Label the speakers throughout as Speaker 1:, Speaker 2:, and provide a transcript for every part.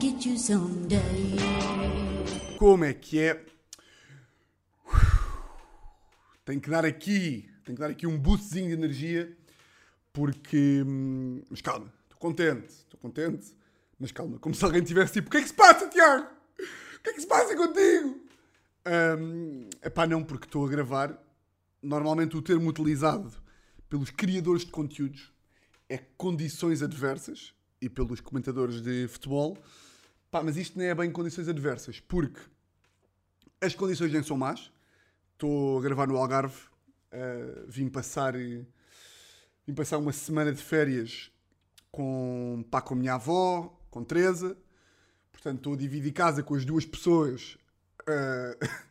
Speaker 1: get you someday.
Speaker 2: Como é que é? Tenho que dar aqui, tenho que dar aqui um boostzinho de energia, porque. hum, Mas calma, estou contente, estou contente, mas calma, como se alguém tivesse tipo: O que é que se passa, Tiago? O que é que se passa contigo? Hum, epá, não, porque estou a gravar. Normalmente o termo utilizado pelos criadores de conteúdos é condições adversas e pelos comentadores de futebol. Pá, mas isto nem é bem condições adversas, porque as condições nem são más. Estou a gravar no Algarve. eh, vim passar vim passar uma semana de férias com, pá, com a minha avó, com Teresa. Portanto, estou a dividir casa com as duas pessoas eh,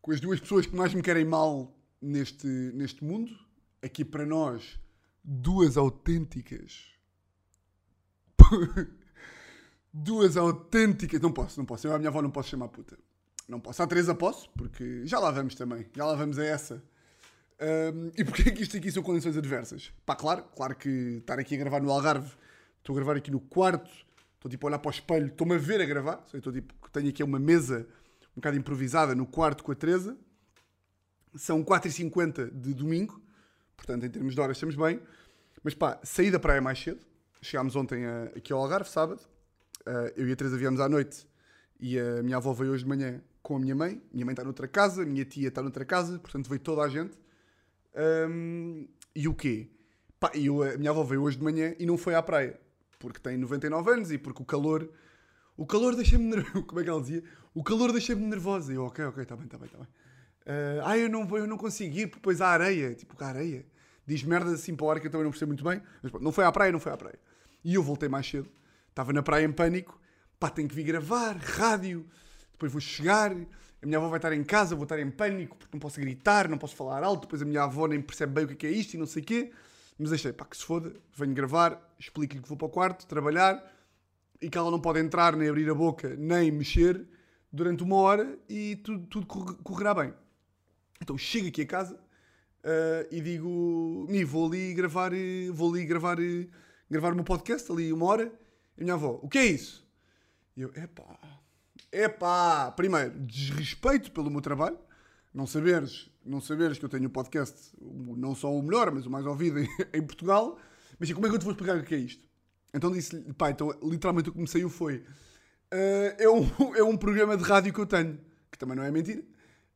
Speaker 2: com as duas pessoas que mais me querem mal neste, neste mundo. Aqui para nós, duas autênticas. duas autênticas. Não posso, não posso. Eu a minha avó não posso chamar puta. Não posso. À Teresa posso, porque já lá vamos também. Já lá vamos a essa. Ahm, e porquê que isto aqui são condições adversas? Pá, claro, claro que estar aqui a gravar no Algarve, estou a gravar aqui no quarto, estou tipo a olhar para o espelho, estou-me a ver a gravar, estou tipo, tenho aqui uma mesa um bocado improvisada no quarto com a Teresa. São 4h50 de domingo, portanto, em termos de horas, estamos bem. Mas pá, saí da praia mais cedo. Chegámos ontem a- aqui ao Algarve, sábado. Ah, eu e a Teresa viemos à noite e a minha avó veio hoje de manhã com a minha mãe. Minha mãe está noutra casa, a minha tia está noutra casa, portanto veio toda a gente. Ahm, e o quê? Pá, eu- a minha avó veio hoje de manhã e não foi à praia, porque tem 99 anos e porque o calor. O calor deixa-me nervosa. Como é que ela dizia? O calor deixa-me nervosa. E eu, ok, ok, está bem, está bem, está bem. Ah, ah, eu não vou, eu não porque depois há areia. Tipo, a areia. Diz merda assim para o ar que eu também não percebo muito bem. Mas não foi à praia, não foi à praia. E eu voltei mais cedo. Estava na praia em pânico. Pá, tenho que vir gravar, rádio. Depois vou chegar. A minha avó vai estar em casa, vou estar em pânico porque não posso gritar, não posso falar alto. Depois a minha avó nem percebe bem o que é, que é isto e não sei o quê. Mas achei, pá, que se foda. Venho gravar, explico-lhe que vou para o quarto, trabalhar e que ela não pode entrar, nem abrir a boca, nem mexer durante uma hora e tudo, tudo corre- correrá bem. Então chego aqui a casa ah, e digo, Mi, vou ali gravar, eh, vou ali gravar, eh, gravar o meu podcast, ali uma hora. E a minha avó, o que é isso? E eu, epá, epá, primeiro, desrespeito pelo meu trabalho, não saberes, não saberes que eu tenho um podcast, não só o melhor, mas o mais ouvido em, em Portugal, mas como é que eu te vou explicar o que é isto? Então disse-lhe, pá, então literalmente o que me saiu foi, "Ah, é, um, é um programa de rádio que eu tenho, que também não é mentira,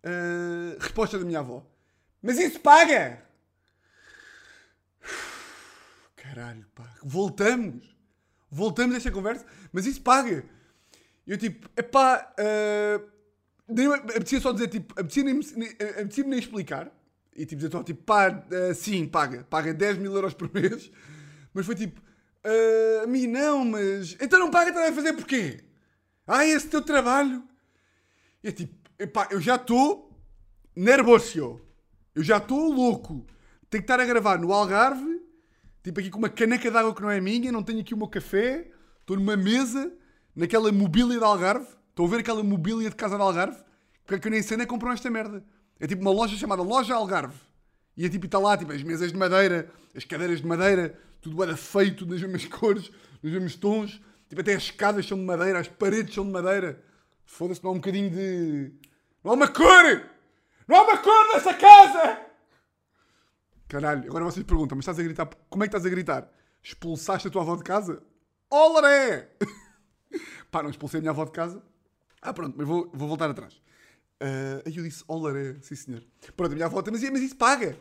Speaker 2: Ah, resposta da minha avó, mas isso paga! Caralho, pá, voltamos, voltamos a esta conversa, mas isso paga. Eu tipo, epá, uh, nem, apetecia só dizer, tipo, apetecia-me nem, nem explicar. E tipo, dizer só, tipo, pá, uh, sim, paga, paga 10 mil euros por mês. Mas foi tipo, uh, a mim não, mas, então não paga, está a fazer porquê? Ah, esse teu trabalho. E é tipo, epá, eu já estou nervoso. Eu já estou louco. Tenho que estar a gravar no Algarve, tipo aqui com uma caneca de água que não é minha, não tenho aqui o meu café, estou numa mesa, naquela mobília de Algarve. Estão a ver aquela mobília de casa de Algarve? Porque que eu nem sei nem comprar esta merda. É tipo uma loja chamada Loja Algarve. E é tipo, está lá, tipo, as mesas de madeira, as cadeiras de madeira, tudo era feito nas mesmas cores, nos mesmos tons. Tipo, até as escadas são de madeira, as paredes são de madeira. Foda-se, não há um bocadinho de. Não há uma cor! Não há uma cor nessa casa! Caralho, agora vocês perguntam, mas estás a gritar. Como é que estás a gritar? Expulsaste a tua avó de casa? Olaré! Pá, não expulsei a minha avó de casa. Ah, pronto, mas vou, vou voltar atrás. Ah, aí eu disse olaré, sim senhor. Pronto, a minha avó dizia, mas isso paga.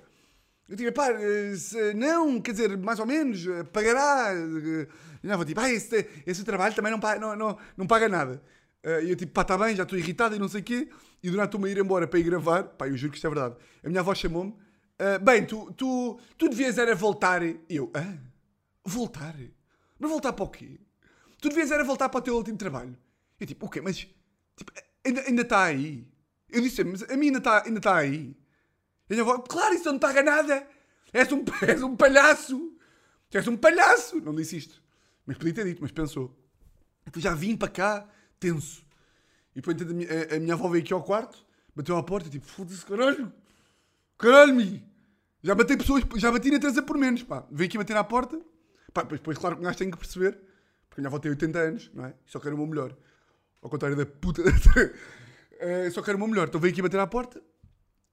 Speaker 2: Eu digo, pá, não, quer dizer, mais ou menos, pagará. A minha avó tipo, ah, esse, esse trabalho também não paga, não, não, não paga nada. Eh, E eu tipo, pá, está bem, já estou irritado e não sei o quê. E durante estou-me a ir embora para ir gravar, pá, eu juro que isto é verdade. A minha avó chamou-me, ah, bem, tu, tu, tu devias era voltar. Eu, ah, voltar? Mas voltar para o quê? Tu devias era voltar para o teu último trabalho. Eu tipo, o quê? Mas, tipo, ainda, ainda está aí. Eu disse, mas a mim ainda está ainda está aí. E minha avó, claro, isso não paga nada. És um, és um palhaço. És um palhaço. Não disse isto. Mas podia ter dito, mas pensou. Então já vim para cá, tenso. E depois a a- a minha avó veio aqui ao quarto, bateu à porta, tipo, foda-se, caralho. Caralho. Já bati pessoas, já bati na Teresa por menos, pá. Veio aqui bater à porta. Pá, depois, depois claro que um gajo tem que perceber. Porque minha avó tem 80 anos, não é? Só quer o meu melhor. Ao contrário da puta. Eh, só quero o meu melhor. Então veio aqui bater à porta.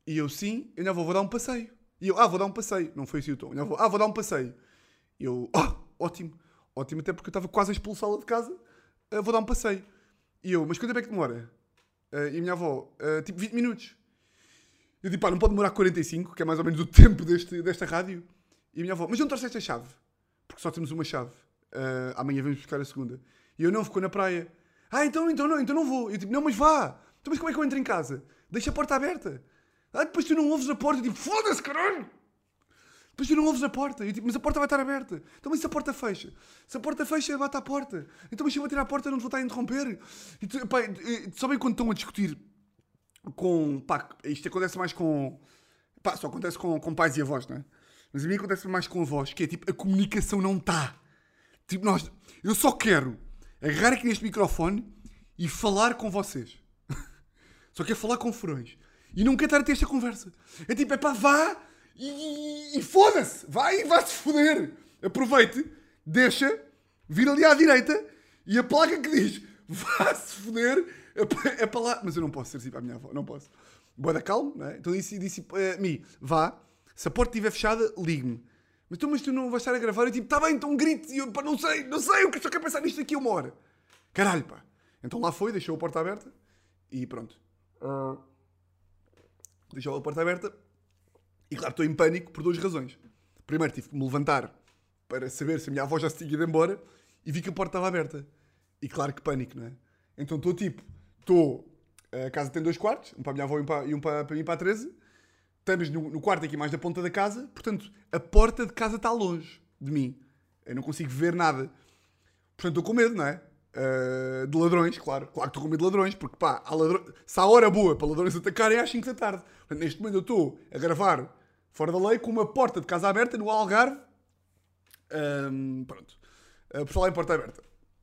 Speaker 2: E eu, sim, e a minha avó, vou dar um passeio. E eu, ah, vou dar um passeio. Não foi assim o tom. Minha avó, ah, vou dar um passeio. E eu, ah, ótimo. Ótimo, até porque eu estava quase a expulsá-la de casa. Eh, vou dar um passeio. E eu, mas quanto tempo é que demora? Eh, e a minha avó, tipo 20 minutos. Eu digo, pá, não pode demorar 45, que é mais ou menos o tempo deste, desta rádio. E a minha avó, mas não trouxeste a chave? Porque só temos uma chave. Eh, amanhã vamos buscar a segunda. E eu, não, ficou na praia. Ah, então, então não, então não vou. Eu tipo, não, mas vá. Então, mas como é que eu entro em casa? Deixa a porta aberta. Ah, depois tu não ouves a porta. Eu tipo, foda-se, caralho. Depois tu não ouves a porta. Eu tipo, mas a porta vai estar aberta. Então, mas se a porta fecha? Se a porta fecha, bate à porta. Então, mas se eu bater à porta, não te vou estar a interromper. E tu, pá, sabem quando estão a discutir com. Isto acontece mais com. Pá, só acontece com, com pais e avós, não é? Mas a mim acontece mais com avós, que é tipo, a comunicação não está. Tipo, nós. Eu só quero agarrar aqui neste microfone e falar com vocês. Só quero falar com furões. E não quero estar a ter esta conversa. É tipo, é pá, vá e, e- e foda-se. Vai e vá-se foder. Aproveite, deixa, vira ali à direita e a placa que diz vá-se foder é pa- para lá. Mas eu não posso ser para a minha avó, não posso. Boa da calma, não é? Então disse, disse a mim, vá, se a porta estiver fechada, ligue-me. Mas tu, mas tu não vais estar a gravar? Eu tipo, tá bem, então um grito. E eu, pá, não sei, não sei, eu só quero pensar nisto aqui uma hora. Caralho, pá. Então lá foi, deixou a porta aberta e pronto. Ah, deixou a porta aberta e claro, estou em pânico por duas razões. Primeiro, tive que me levantar para saber se a minha avó já se tinha ido embora e vi que a porta estava aberta. E claro que pânico, não é? Então estou tipo, estou. A casa tem dois quartos, um para a minha avó e um para, e um para, para mim para a 13. Estamos no, no quarto aqui mais na ponta da casa, portanto, a porta de casa está longe de mim. Eu não consigo ver nada. Portanto, estou com medo, não é? Uh, de ladrões, claro. Claro que estou com medo de ladrões, porque pá, há ladrões... se há hora boa para ladrões atacarem é às 5 da tarde. Portanto, neste momento eu estou a gravar fora da lei com uma porta de casa aberta no Algarve. Um, pronto. Uh, por falar em porta aberta.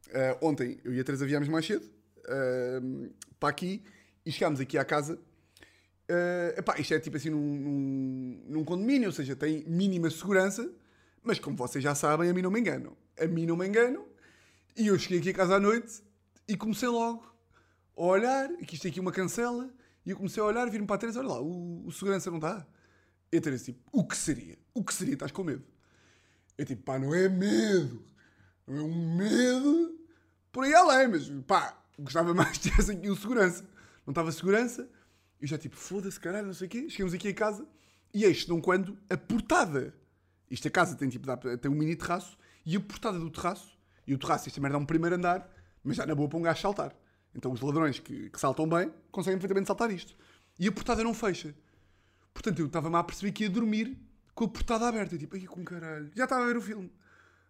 Speaker 2: Uh, ontem eu e a Teresa viemos mais cedo para aqui e chegámos aqui à casa. Uh, epá, isto é tipo assim num, num, num condomínio, ou seja, tem mínima segurança, mas como vocês já sabem, a mim não me enganam. A mim não me enganam. E eu cheguei aqui a casa à noite e comecei logo a olhar, que isto tem aqui uma cancela, e eu comecei a olhar, vir-me para a Teresa, olha lá, o, o segurança não está. E a Teresa tipo, o que seria? O que seria? Estás com medo? Eu tipo, pá, não é medo. Não é um medo por aí além, mas pá, gostava mais de ter aqui o segurança. Não estava segurança, e já tipo, foda-se, caralho, não sei o quê. Chegamos aqui a casa, e eis, não quando, a portada. Isto a casa tem tipo, dá, tem um mini terraço, e a portada do terraço, e o terraço, esta merda é um primeiro andar, mas já na boa para um gajo saltar. Então os ladrões que, que saltam bem, conseguem perfeitamente saltar isto. E a portada não fecha. Portanto, eu estava-me a perceber que ia dormir com a portada aberta. Eu, tipo, ai, com caralho. Já estava a ver o filme.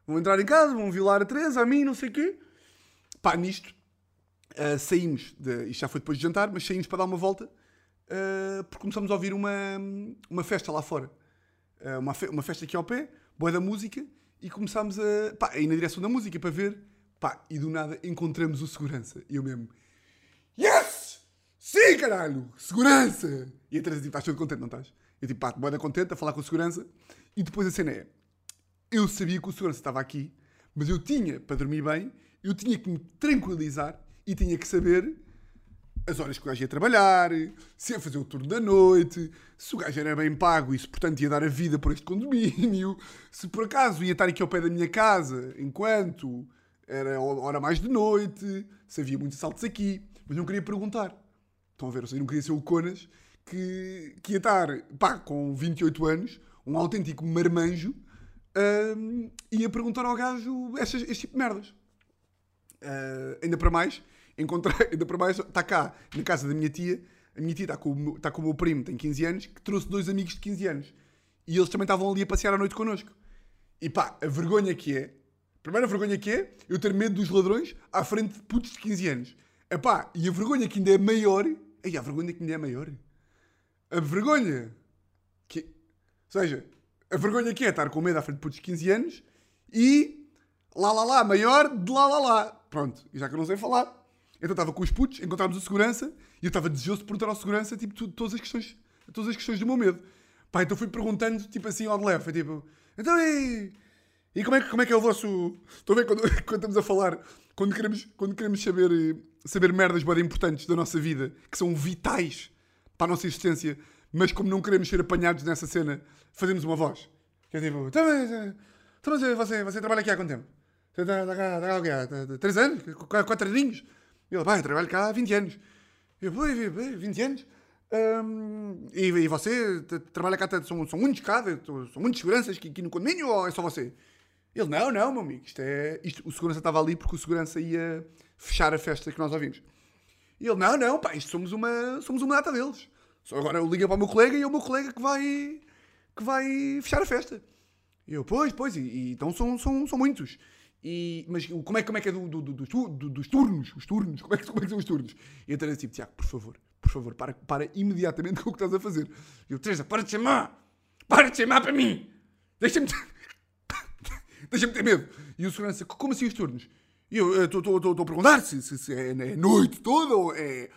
Speaker 2: Vão entrar em casa, vão violar a Teresa, a mim, não sei o quê. Pá, nisto, uh, saímos, de, isto já foi depois de jantar, mas saímos para dar uma volta, uh, porque começamos a ouvir uma, uma festa lá fora. Uh, uma, fe uma festa aqui ao pé, boa da música, e começámos a, pá, a ir na direção da música para ver. Pá, e do nada encontramos o segurança. E eu mesmo, yes! Sim, caralho! Segurança! E a Teresa tipo, estás todo contente, não estás? Eu tipo, pá, boa contente, a falar com o segurança. E depois a cena é, eu sabia que o segurança estava aqui, mas eu tinha, para dormir bem, eu tinha que me tranquilizar e tinha que saber as horas que o gajo ia trabalhar, se ia fazer o turno da noite, se o gajo era bem pago e se, portanto, ia dar a vida por este condomínio, se por acaso ia estar aqui ao pé da minha casa enquanto era hora mais de noite, se havia muitos assaltos aqui, mas não queria perguntar. Estão a ver? Ou seja, não queria ser o Conas que, que ia estar, pá, com 28 anos, um autêntico marmanjo, hum, ia perguntar ao gajo estas, este tipo de merdas. Uh, ainda para mais, encontrei, ainda para mais, está cá, na casa da minha tia, a minha tia está com, o meu- está com o meu primo, tem 15 anos, que trouxe dois amigos de 15 anos. E eles também estavam ali a passear à noite connosco. E pá, a vergonha que é, a primeira vergonha que é, eu ter medo dos ladrões à frente de putos de 15 anos. Epá, e a vergonha que ainda é maior, aí a vergonha que ainda é maior, a vergonha que, ou seja, a vergonha que é estar com medo à frente de putos de 15 anos e lá lá lá, maior de lá lá lá. Pronto, e já que eu não sei falar, então estava com os putos, encontramos o segurança e eu estava desejoso de perguntar ao segurança tipo, tu- todas, as questões, todas as questões do meu medo. Pá, então fui perguntando, tipo assim, ao de leve, foi tipo, então e, E como é como é, que é o vosso. Estão a ver quando, quando estamos a falar, quando queremos, quando queremos saber, saber merdas bem importantes da nossa vida, que são vitais para a nossa existência, mas como não queremos ser apanhados nessa cena, fazemos uma voz. Que é tipo, "Então, eh, então, eh, você, você trabalha aqui há quanto tempo? Você está está cá, está cá o quê? Há t- Três anos? Qu- Quatro aninhos? Ele, pá, eu trabalho cá há 20 anos. Eu, pô, 20 anos? Hum, e, e você trabalha cá, são, são muitos cá, são muitos seguranças aqui, aqui no condomínio ou é só você? Ele, não, não, meu amigo, isto é. Isto, o segurança estava ali porque o segurança ia fechar a festa que nós ouvimos. E ele, não, não, pá, isto somos uma, somos uma data deles. Só agora eu ligo para o meu colega e é o meu colega que vai, que vai fechar a festa. E eu, pois, pois, e, e então são, são, são muitos. E, mas o- como é, como é que é do, do- do- dos tu- do- dos turnos? Os turnos? Como é que, como é que são os turnos? E eu Teresa tipo, Tiago, por favor, por favor, para, para imediatamente com o que estás a fazer. E eu, Teresa, para de chamar! Para de chamar para mim! Deixa-me Deixa-me ter medo. E o segurança, como assim os turnos? E eu estou a perguntar se, se, se é, é noite toda ou é.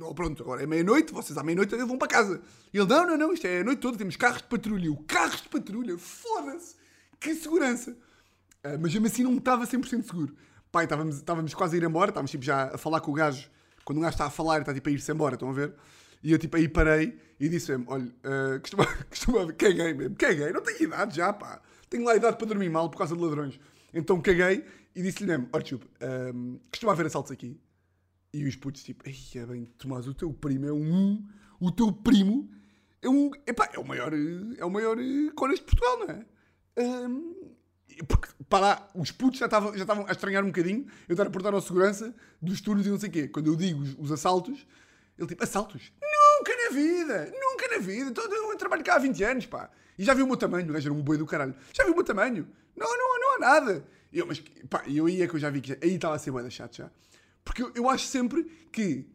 Speaker 2: Ou pronto, agora é meia-noite, vocês à meia-noite vão para casa. E ele, não, não, não, isto é a noite toda, temos carros de patrulha. Eu, carros de patrulha, foda-se! Que segurança! Ah, mas mesmo assim não estava 100% seguro. Pai, estávamos, estávamos quase a ir embora, estávamos tipo, já a falar com o gajo. Quando um gajo está a falar, está tipo a ir-se embora, estão a ver? E eu tipo aí parei e disse-me: olha, ah, costuma, costuma, caguei mesmo, caguei, não tenho idade já, pá. Tenho lá idade para dormir mal por causa de ladrões. Então caguei e disse-lhe mesmo: olha, chup, ah, costuma haver assaltos aqui. E os putos tipo: ei, é bem, Tomás, o teu primo é um. O teu primo é um. Epá, é o maior. É o maior eh, conas de Portugal, não é? Ahm, porque, para lá, os putos já estavam, já estavam a estranhar um bocadinho eu estar a portar ao segurança dos turnos e não sei o quê. Quando eu digo os, os assaltos, ele tipo, assaltos? Nunca na vida! Nunca na vida! Então, eu trabalho cá há 20 anos, pá. E já viu o meu tamanho? O gajo era um boi do caralho. Já viu o meu tamanho? Não, não, não há nada. Eu, mas, pá, eu aí é que eu já vi que já- aí estava a ser bué da chato já. Porque eu, eu acho sempre que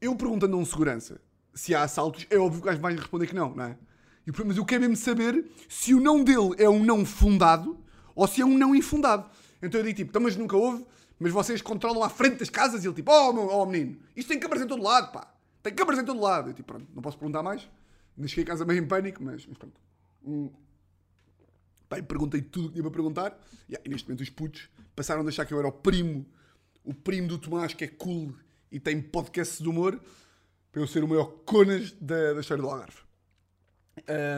Speaker 2: eu perguntando a um segurança se há assaltos, é óbvio que o gajo vai responder que não, não é? E, mas eu quero mesmo saber se o não dele é um não fundado ou se é um não infundado. Então eu digo tipo, então, mas nunca houve, mas vocês controlam à frente das casas e ele tipo, oh, meu, oh menino, isto tem câmaras em todo lado, pá. Tem câmaras em todo lado. Eu tipo, pronto, não posso perguntar mais. Ainda cheguei a casa meio em pânico, mas, mas pronto. Hum. Perguntei tudo o que tinha para perguntar. E neste momento os putos passaram a achar que eu era o primo, o primo do Tomás, que é cool e tem podcast de humor, para eu ser o maior conas da, da história do Algarve.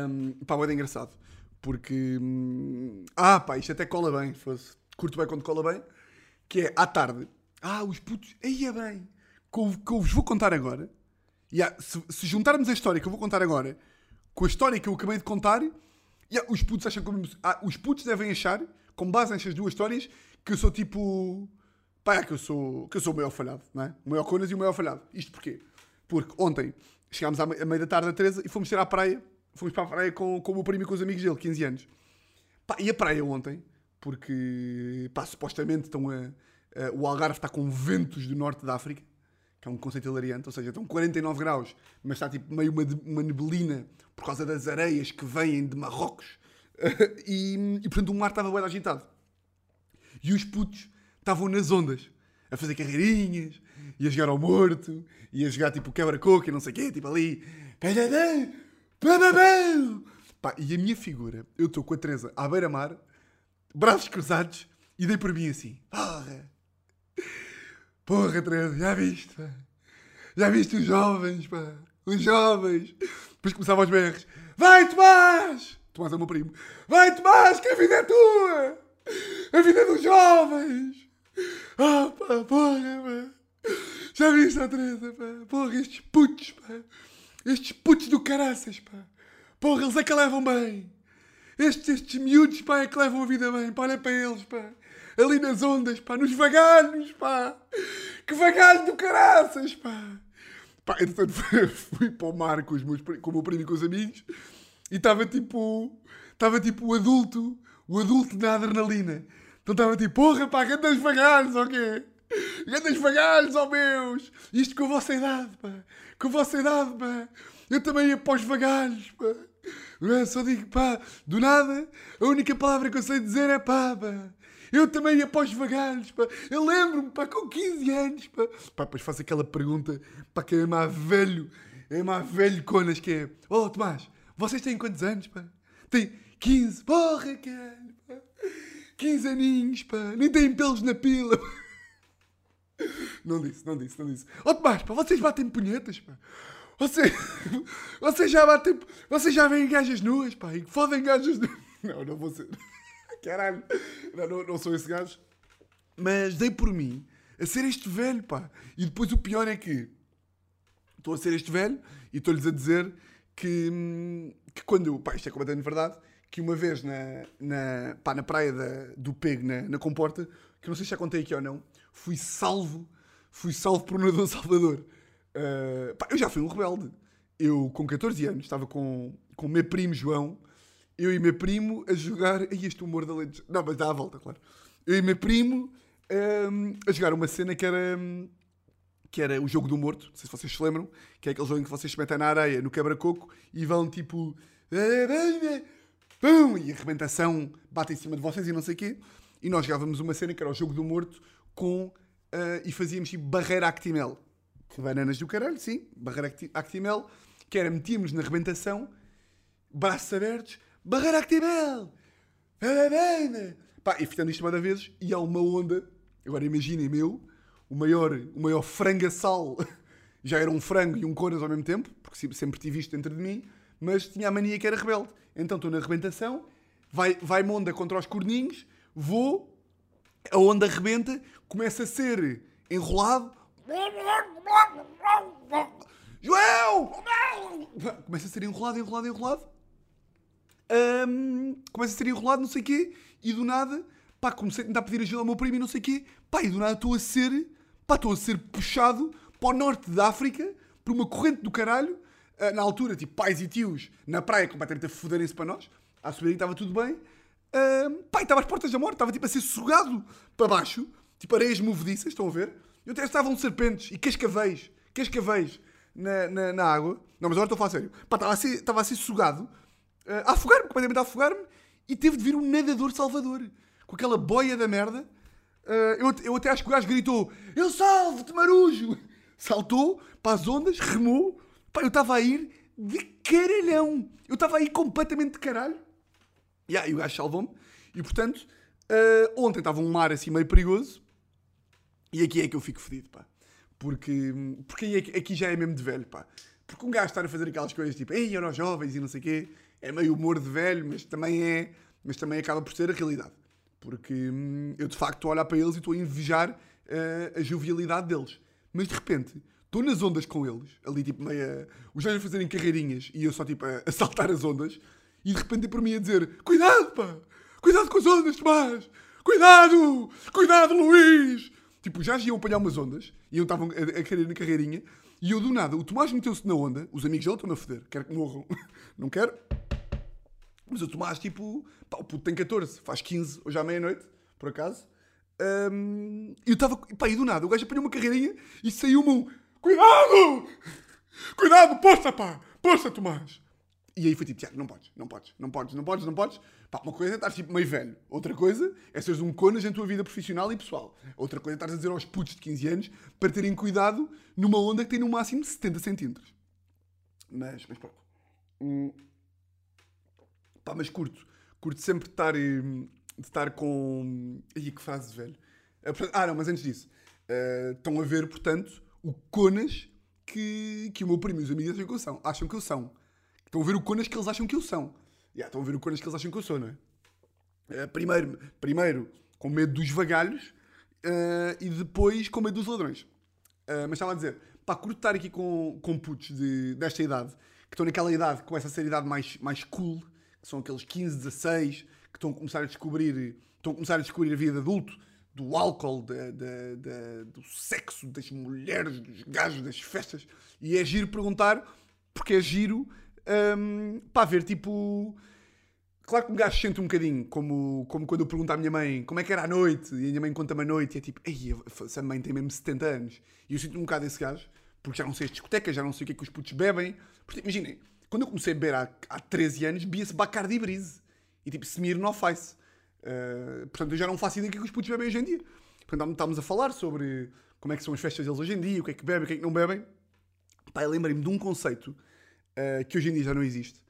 Speaker 2: Um, pá, é engraçado. Porque. hum, ah, pá, isto até cola bem. Fosse. Curto bem quando cola bem. Que é à tarde. Ah, os putos. Aí é bem. Que eu, vos vou contar agora. Yeah, se, se juntarmos a história que eu vou contar agora com a história que eu acabei de contar, yeah, os putos acham eu- ah, os putos devem achar, com base nestas duas histórias, que eu sou tipo. Pá, é que eu sou, que eu sou o maior falhado, não é? O maior Conas e o maior falhado. Isto porquê? Porque ontem chegámos à meia da tarde a Teresa e fomos ter à praia. Fomos para a praia com, com o meu primo e com os amigos dele, 15 anos. Pá, e a praia ontem, porque pá, supostamente estão a, a- o Algarve está com ventos do norte da África, que é um conceito hilariante, ou seja, estão 49 graus, mas está tipo meio uma, uma neblina por causa das areias que vêm de Marrocos. e, e portanto o mar estava bem agitado. E os putos estavam nas ondas, a fazer carreirinhas, e a jogar ao morto, e a jogar tipo quebra-coco e não sei o quê, tipo ali. Pá, e a minha figura, eu estou com a Teresa à beira-mar, braços cruzados, e dei por mim assim: Porra, porra, Teresa, já viste, pá? Já viste os jovens, pá? Os jovens. Depois começava aos berros: Vai, Tomás! Tomás é o meu primo: Vai, Tomás, que a vida é tua! A vida é dos jovens! Ah, pá, porra, pá! Já viste a Teresa, pá? Porra, estes putos, pá! Estes putos do caraças, pá! Porra, eles é que levam bem! Estes, estes miúdos, pá, é que levam a vida bem, pá, olha para eles, pá! Ali nas ondas, pá, nos vagalhos, pá! Que vagalho do caraças, pá! Pá, entretanto fui, para o mar com, os meus, com o meu primo e com os amigos e estava tipo. Estava tipo o adulto, o adulto na adrenalina. Então estava tipo, porra, pá, grandes vagalhos, ou quê? Grandes vagalhos, ó meus! Isto com a vossa idade, pá! Com a vossa idade, pá! Eu também ia para os vagalhos, pá! É? Só digo, pá, do nada, a única palavra que eu sei dizer é pá, pá! Eu também ia para os vagalhos, pá! Eu lembro-me, pá, com 15 anos, pá! Pá, depois faço aquela pergunta, pá, que é mais velho, é mais velho conas, que é, oh, Tomás, vocês têm quantos anos, pá? Tem 15, porra, caralho, pá! 15 aninhos, pá, nem têm pelos na pila. Não disse, não disse, não disse. Ó Tomás, pá, vocês batem punhetas, pá. Vocês, vocês já batem, vocês já veem gajas nuas, pá, e fodem gajas nuas. Não, não vou ser. Caralho, não, não, não sou esse gajo. Mas dei por mim a ser este velho, pá. E depois o pior é que estou a ser este velho e estou-lhes a dizer que, hum, que quando, pá, isto é completamente verdade, que uma vez na, na, pá, na praia da, do Pego, na, na Comporta, que não sei se já contei aqui ou não, fui salvo, fui salvo por nadador Salvador. Uh, pá, eu já fui um rebelde. Eu, com 14 anos, estava com, com o meu primo João, eu e meu primo a jogar. Ai, este humor da lei. Não, mas dá a volta, claro. Eu e meu primo um, a jogar uma cena que era. Que era o jogo do morto, não sei se vocês se lembram, que é aquele jogo em que vocês se metem na areia, no quebra-coco, e vão tipo. Pum! E a arrebentação bate em cima de vocês e não sei o quê. E nós jogávamos uma cena que era o jogo do morto com. Uh, e fazíamos tipo barreira Actimel. Que bananas do caralho, sim, barreira Actimel, que era metíamos na arrebentação, braços abertos, barreira Actimel! Pá, e ficando isto várias vezes, e há uma onda, agora imaginem meu, o maior, o maior frangaçal, já era um frango e um conas ao mesmo tempo, porque sempre tive isto dentro de mim, mas tinha a mania que era rebelde. Então estou na arrebentação, vai, vai onda contra os corninhos, vou, a onda rebenta, começa a ser enrolado. João! Começa a ser enrolado, enrolado, enrolado. Um, começa a ser enrolado, não sei o quê, e do nada, pá, comecei a tentar pedir ajuda ao meu primo e não sei o quê, pá, e do nada estou a ser, pá, estou a ser puxado para o norte da África por uma corrente do caralho uh, na altura, tipo, pais e tios na praia completamente a foderem-se para nós, a subir estava tudo bem. Uh, pá, estava às portas da morte, estava tipo a ser sugado para baixo, tipo areias movediças, estão a ver? E até estavam serpentes e cascavéis, cascavéis na, na, na, água. Não, mas agora estou a falar sério. Pá, estava a ser, estava a ser sugado, uh, a afogar-me, completamente a afogar-me, e teve de vir um nadador salvador, com aquela boia da merda. Uh, eu, eu até acho que o gajo gritou: Eu salvo-te, marujo! Saltou para as ondas, remou, Pá, eu estava a ir de caralhão. Eu estava a ir completamente de caralho. E aí o gajo salvou-me. E portanto, uh, ontem estava um mar assim meio perigoso. E aqui é que eu fico fedido, pá. Porque, porque aqui já é mesmo de velho, pá. Porque um gajo estar a fazer aquelas coisas tipo, ei, eram jovens e não sei o quê, é meio humor de velho, mas também é, mas também acaba por ser a realidade. Porque hum, eu de facto estou a olhar para eles e estou a invejar uh, a jovialidade deles. Mas de repente, estou nas ondas com eles, ali tipo meia. Os gajos a fazerem carreirinhas e eu só tipo a, a saltar as ondas e de repente é por mim a dizer: Cuidado, pá! Cuidado com as ondas, Tomás! Cuidado! Cuidado, Luís! Tipo, já iam apanhar umas ondas e eu estavam a, a querer na carreirinha e eu do nada, o Tomás meteu-se na onda, os amigos dele estão a foder, quero que morram, não quero. Mas o Tomás, tipo, pá, o puto tem 14, faz 15 hoje à meia-noite, por acaso. Um, eu estava, pá, e do nada, o gajo apanhou uma carreirinha e saiu-me um Cuidado! Cuidado, poça, pá! Poça, Tomás! E aí foi tipo, Tiago, não podes, não podes, não podes, não podes, não podes. Pá, uma coisa é estar tipo meio velho. Outra coisa é seres um conas em tua vida profissional e pessoal. Outra coisa é estar a dizer aos putos de 15 anos para terem cuidado numa onda que tem no máximo 70 centímetros. Mas, mas pronto. Hum. Pá, mas curto. Curto sempre de estar, hum, de estar com... Aí, que frase velho. Ah, não, mas antes disso. Uh, estão a ver, portanto, o conas que, que o meu primo e os amigos acham que eu são. Acham que eu são. Estão a ver o conas que eles acham que eu são. Yeah, estão a ver o conas que eles acham que eu sou, não é? Uh, primeiro, primeiro, com medo dos vagalhos uh, e depois com medo dos ladrões. Uh, mas estava a dizer, pá, curto estar aqui com, com putos de, desta idade, que estão naquela idade que começa a ser a idade mais, mais cool, que são aqueles 15, 16, que estão a começar a descobrir, estão a começar a descobrir a vida de adulto, do álcool, de, do sexo, das mulheres, dos gajos, das festas. E é giro perguntar, porque é giro um, para ver tipo. Claro que um gajo sente um bocadinho, como, como quando eu pergunto à minha mãe como é que era a noite, e a minha mãe conta-me a noite, e é tipo, ei, essa mãe tem mesmo 70 anos. E eu sinto um bocado esse gajo, porque já não sei as discotecas, já não sei o que é que os putos bebem. Porque imaginem, quando eu comecei a beber há, há 13 anos, bebia-se Bacardi Brise. E tipo, Smirnoff Ice. Uh, portanto, eu já não faço ideia do que, é que os putos bebem hoje em dia. Portanto, estávamos a falar sobre como é que são as festas deles hoje em dia, o que é que bebem, o que é que não bebem. Pá, lembrei-me de um conceito uh, que hoje em dia já não existe.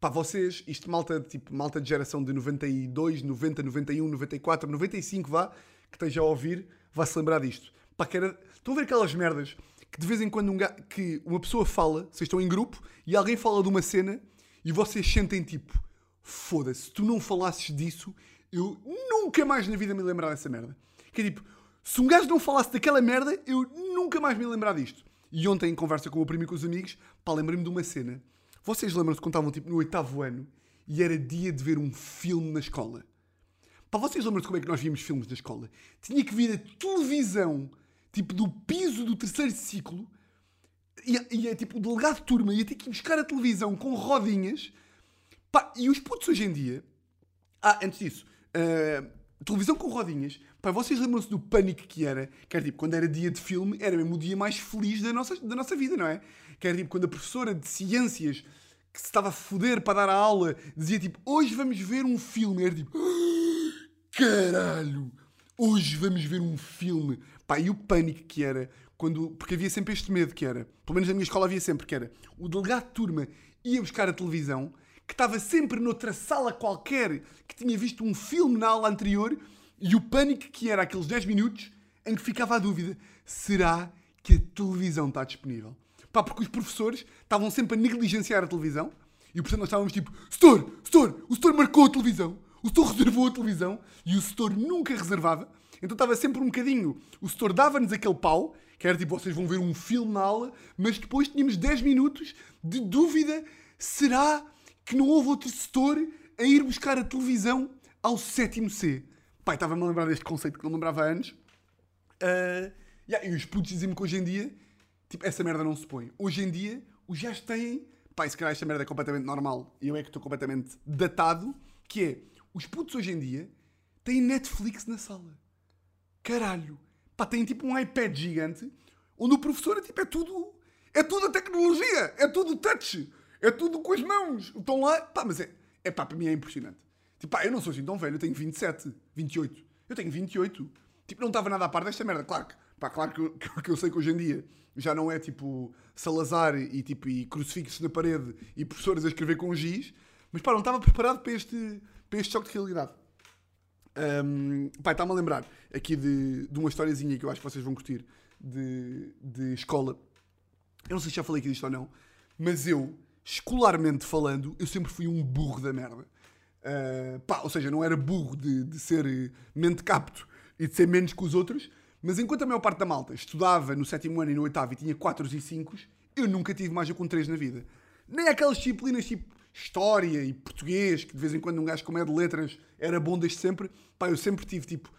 Speaker 2: Pá, vocês, isto malta, tipo, malta de geração de 92, 90, 91, 94, 95, vá, que esteja a ouvir, vai se lembrar disto. Pá, que era... Estão a ver aquelas merdas que de vez em quando um ga... que uma pessoa fala, vocês estão em grupo, e alguém fala de uma cena e vocês sentem tipo, foda-se, se tu não falasses disso, eu nunca mais na vida me lembrar dessa merda. Que é tipo, se um gajo não falasse daquela merda, eu nunca mais me lembrar disto. E ontem, em conversa com o meu primo e com os amigos, pá, lembrei-me de uma cena. Vocês lembram-se quando estavam tipo no oitavo ano e era dia de ver um filme na escola? Pá, vocês lembram-se como é que nós víamos filmes na escola? Tinha que vir a televisão, tipo do piso do terceiro ciclo, e, e é tipo o delegado de turma ia ter que ir buscar a televisão com rodinhas. Pá, e os putos hoje em dia. Ah, antes disso, uh, televisão com rodinhas. Pá, vocês lembram-se do pânico que era? Que era tipo, quando era dia de filme, era mesmo o dia mais feliz da nossa, da nossa vida, não é? Que era tipo, quando a professora de ciências que se estava a foder para dar a aula dizia tipo, hoje vamos ver um filme. Era tipo, ah, caralho, hoje vamos ver um filme. Pá, e o pânico que era quando. Porque havia sempre este medo que era, pelo menos na minha escola havia sempre, que era o delegado de turma ia buscar a televisão, que estava sempre noutra sala qualquer, que tinha visto um filme na aula anterior, e o pânico que era aqueles 10 minutos em que ficava a dúvida: será que a televisão está disponível? Pá, porque os professores estavam sempre a negligenciar a televisão, e portanto nós estávamos tipo: Setor, Setor, o Setor marcou a televisão, o Setor reservou a televisão, e o Setor nunca reservava. Então estava sempre um bocadinho. O setor dava-nos aquele pau, que era tipo, vocês vão ver um filme na aula, mas depois tínhamos 10 minutos de dúvida: será que não houve outro setor a ir buscar a televisão ao sétimo C? Pai, estava-me a lembrar deste conceito que não lembrava antes. Uh, yeah, e os putos dizem-me que hoje em dia, tipo, essa merda não se põe. Hoje em dia, os gajos têm. Pai, se calhar esta merda é completamente normal e eu é que estou completamente datado. Que é, os putos hoje em dia têm Netflix na sala. Caralho. Pá, tem tipo um iPad gigante onde o professor é tipo, é tudo. É tudo a tecnologia. É tudo touch. É tudo com as mãos. Estão lá. Pá, mas é. É pá, para mim é impressionante. Tipo, pá, eu não sou assim tão velho. Eu tenho 27, 28. Eu tenho 28. Tipo, não estava nada a par desta merda. Claro que, pá, claro que, eu, que eu sei que hoje em dia já não é tipo Salazar e, tipo, e crucifixos na parede e professores a escrever com giz. Mas pá, não estava preparado para este, para este choque de realidade. Um, pai, está-me a lembrar aqui de, de uma historiazinha que eu acho que vocês vão curtir de, de escola. Eu não sei se já falei aqui disto ou não, mas eu, escolarmente falando, eu sempre fui um burro da merda. Uh, pá, ou seja, não era burro de, de ser mente capto e de ser menos que os outros, mas enquanto a maior parte da malta estudava no sétimo ano e no oitavo e tinha 4 e 5, eu nunca tive mais do que um 3 na vida. Nem aquelas disciplinas tipo história e português, que de vez em quando um gajo como é de letras era bom desde sempre. Pá, eu sempre tive tipo,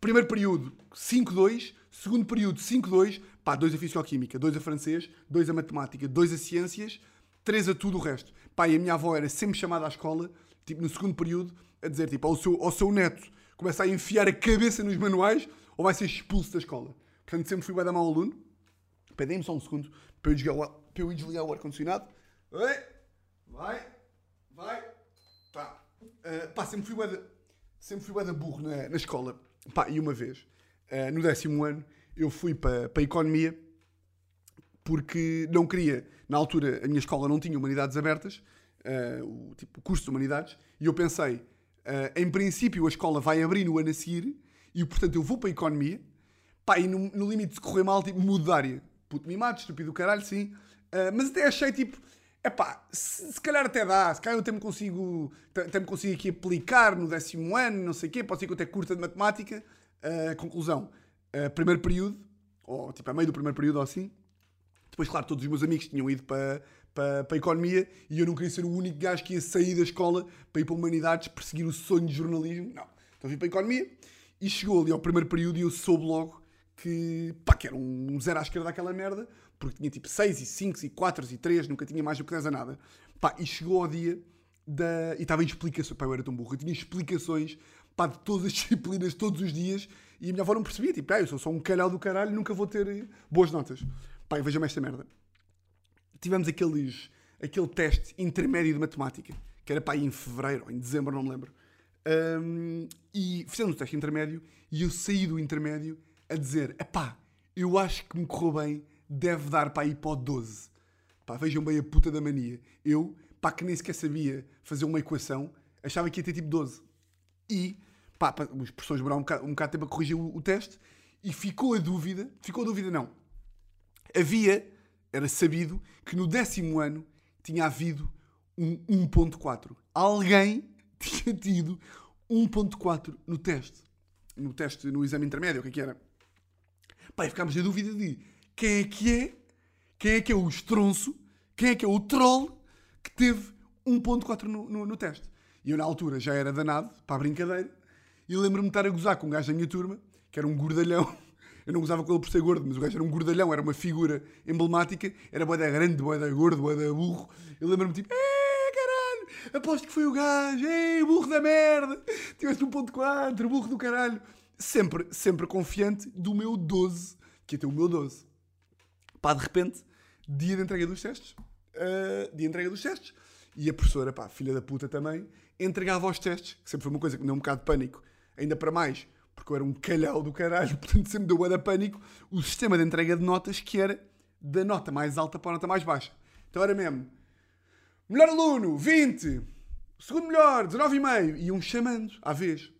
Speaker 2: primeiro período 5-2, segundo período 5-2, pá, 2 a Fisioquímica, 2 a Francês, 2 a Matemática, 2 a Ciências, 3 a tudo o resto. Pá, e a minha avó era sempre chamada à escola, tipo no segundo período, a dizer tipo, ao seu, ao seu neto começa a enfiar a cabeça nos manuais ou vai ser expulso da escola. Portanto, sempre fui bem da mau aluno. Pedem-me só um segundo para eu desligar o, para eu desligar o ar-condicionado. Oi! Vai, vai, tá. Uh, pá, sempre fui bué sempre fui bué da burro na, na escola. Pá, e uma vez, uh, no décimo ano, eu fui para, para a Economia porque não queria, na altura a minha escola não tinha Humanidades abertas, uh, o, tipo, curso de Humanidades, e eu pensei, uh, em princípio a escola vai abrir no ano a seguir, e portanto eu vou para a Economia, pá, e no, no limite de correr mal, tipo, mudo de área. Puto mimado, estúpido caralho, sim. Uh, mas até achei, tipo, Epá, se, se calhar até dá, se calhar eu até me consigo, até me consigo aqui aplicar no décimo ano, não sei o quê, pode ser que eu até curta de matemática. Conclusão, primeiro período, ou tipo a meio do primeiro período ou assim. Depois, claro, todos os meus amigos tinham ido para, para, para a economia e eu não queria ser o único gajo que ia sair da escola para ir para humanidades, perseguir o sonho de jornalismo. Não. Então vim para a economia e chegou ali ao primeiro período e eu soube logo que, pá, que era um zero à esquerda daquela merda, porque tinha tipo 6 e 5 e 4 e 3, nunca tinha mais do que 10 a nada. Pá, e chegou ao dia da. E estava em explicações. Pá, eu era tão burro. Eu tinha explicações pá, de todas as disciplinas, todos os dias, e a minha avó não percebia. Tipo, ah, eu sou só um calhau do caralho, nunca vou ter boas notas. Pá, vejam-me esta merda. Tivemos aqueles, aquele teste intermédio de matemática, que era pá, em fevereiro ou em dezembro, não me lembro. Um, e fizemos o teste intermédio e eu saí do intermédio a dizer: pá, eu acho que me correu bem deve dar para ir para o 12. Pá, vejam bem a puta da mania. Eu, pá, que nem sequer sabia fazer uma equação, achava que ia ter tipo 12. E, pá, pá os professores demoraram um bocado, um bocado de tempo a corrigir o, o teste e ficou a dúvida, ficou a dúvida não, havia, era sabido, que no décimo ano tinha havido um 1.4. Alguém tinha tido 1.4 no teste. No teste, no exame intermédio, o que é que era? E ficámos na dúvida de quem é que é, quem é que é o estronço, quem é que é o troll que teve 1.4 no, no, no teste. E eu na altura já era danado, para a brincadeira, e lembro-me de estar a gozar com um gajo da minha turma, que era um gordalhão. Eu não gozava com ele por ser gordo, mas o gajo era um gordalhão, era uma figura emblemática, era boeda grande, boeda gordo, boeda burro. Eu lembro-me tipo, é caralho, aposto que foi o gajo, ei, burro da merda, tiveste 1.4, burro do caralho. Sempre, sempre confiante do meu 12, que ter o meu 12. Pá, de repente, dia de entrega dos testes, uh, dia de entrega dos testes, e a professora, pá, filha da puta também, entregava os testes, que sempre foi uma coisa que me deu um bocado de pânico, ainda para mais, porque eu era um calhau do caralho, portanto sempre deu de pânico, o sistema de entrega de notas que era da nota mais alta para a nota mais baixa. Então era mesmo, melhor aluno, 20, segundo melhor, 19,5, e iam chamando, à vez.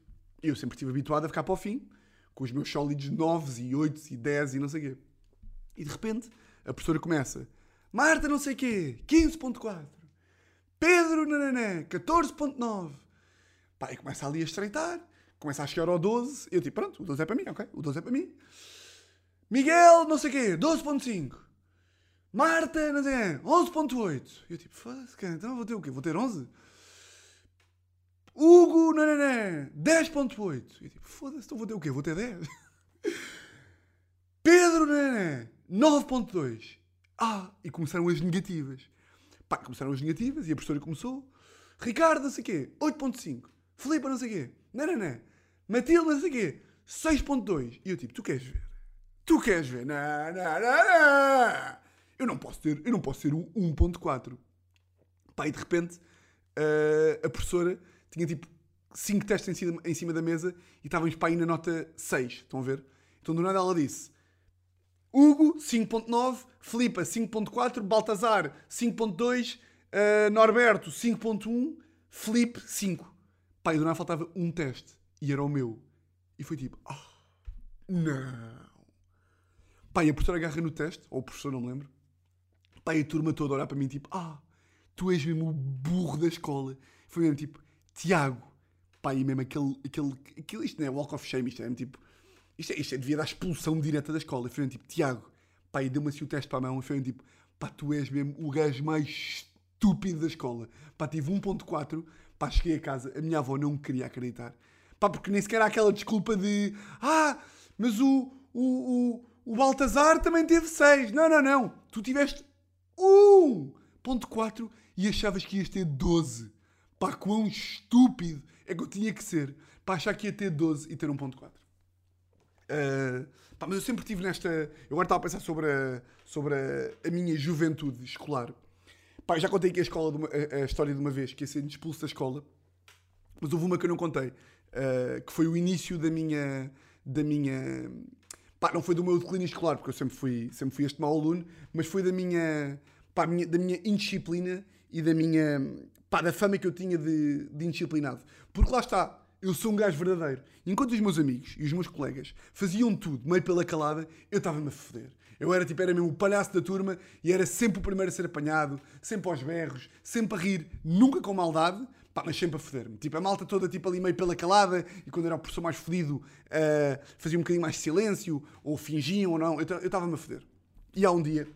Speaker 2: Eu sempre estive habituado a ficar para o fim, com os meus sólidos 9 e 8 e 10 e não sei o quê. E de repente, a professora começa, Marta não sei o quê, 15.4. Pedro, nananã, 14.9. Pá, e começa ali a estreitar, começa a chegar ao 12. Eu tipo, pronto, o 12 é para mim, ok? O 12 é para mim. Miguel, não sei o quê, 12.5. Marta, não sei quê, 11.8. Eu tipo, foda-se, cara, então vou ter o quê? Vou ter 11? Hugo, nananã, 10.8. Eu tipo, foda-se, então vou ter o quê? Vou ter 10? Pedro, nananã, 9.2. Ah, e começaram as negativas. Pá, começaram as negativas e a professora começou. Ricardo, não sei o quê, 8.5. Filipe, não sei o quê, não, não, não. Matilde, não sei o quê, 6.2. E eu tipo, tu queres ver? Tu queres ver? Eu não posso ter, eu não posso ter um 1.4. Pá, e de repente uh, a professora tinha tipo 5 testes em cima, em cima da mesa e estávamos para aí na nota 6. Estão a ver? Então do nada ela disse Hugo 5.9, Filipa 5.4, Baltazar 5.2, uh, Norberto 5.1, Felipe 5. Pá, e do nada faltava um teste e era o meu. E foi tipo, ah, não. Pá, e a professora agarra no teste, ou o professor, não me lembro. Pá, e a turma toda olhar para mim tipo, ah, tu és mesmo o burro da escola. Foi mesmo tipo, Tiago. Pá, e mesmo aquele, aquele, aquele isto não é walk of shame, isto é mesmo tipo, isto, é, isto é, devia dar expulsão direta da escola. Foi mesmo tipo, Tiago. Pá, e deu-me assim o teste para a mão e foi mesmo tipo, pá, tu és mesmo o gajo mais estúpido da escola. Pá, tive 1.4, pá, cheguei a casa, a minha avó não me queria acreditar. Pá, porque nem sequer há aquela desculpa de, ah, mas o, o, o, o Baltazar também teve 6. Não, não, não. Tu tiveste 1.4 e achavas que ias ter 12. Pá, quão estúpido é que eu tinha que ser para achar que ia ter 12 e ter 1.4. Uh, pá, mas eu sempre tive nesta. Eu agora estava a pensar sobre a, sobre a, a minha juventude escolar. Pá, já contei aqui a, escola uma, a, a, história de uma vez que ia ser expulso da escola, mas houve uma que eu não contei, uh, que foi o início da minha. Da minha pá, não foi do meu declínio escolar, porque eu sempre fui, sempre fui este mau aluno, mas foi da minha, pá, minha, da minha indisciplina e da minha. pá, da fama que eu tinha de, de indisciplinado. Porque lá está, eu sou um gajo verdadeiro. Enquanto os meus amigos e os meus colegas faziam tudo meio pela calada, eu estava-me a foder. Eu era tipo, era mesmo o palhaço da turma e era sempre o primeiro a ser apanhado, sempre aos berros, sempre a rir, nunca com maldade, pá, mas sempre a foder-me. Tipo, a malta toda tipo ali meio pela calada e quando era o professor mais fodido uh, fazia um bocadinho mais de silêncio ou fingiam ou não. Eu estava-me a foder. E há um dia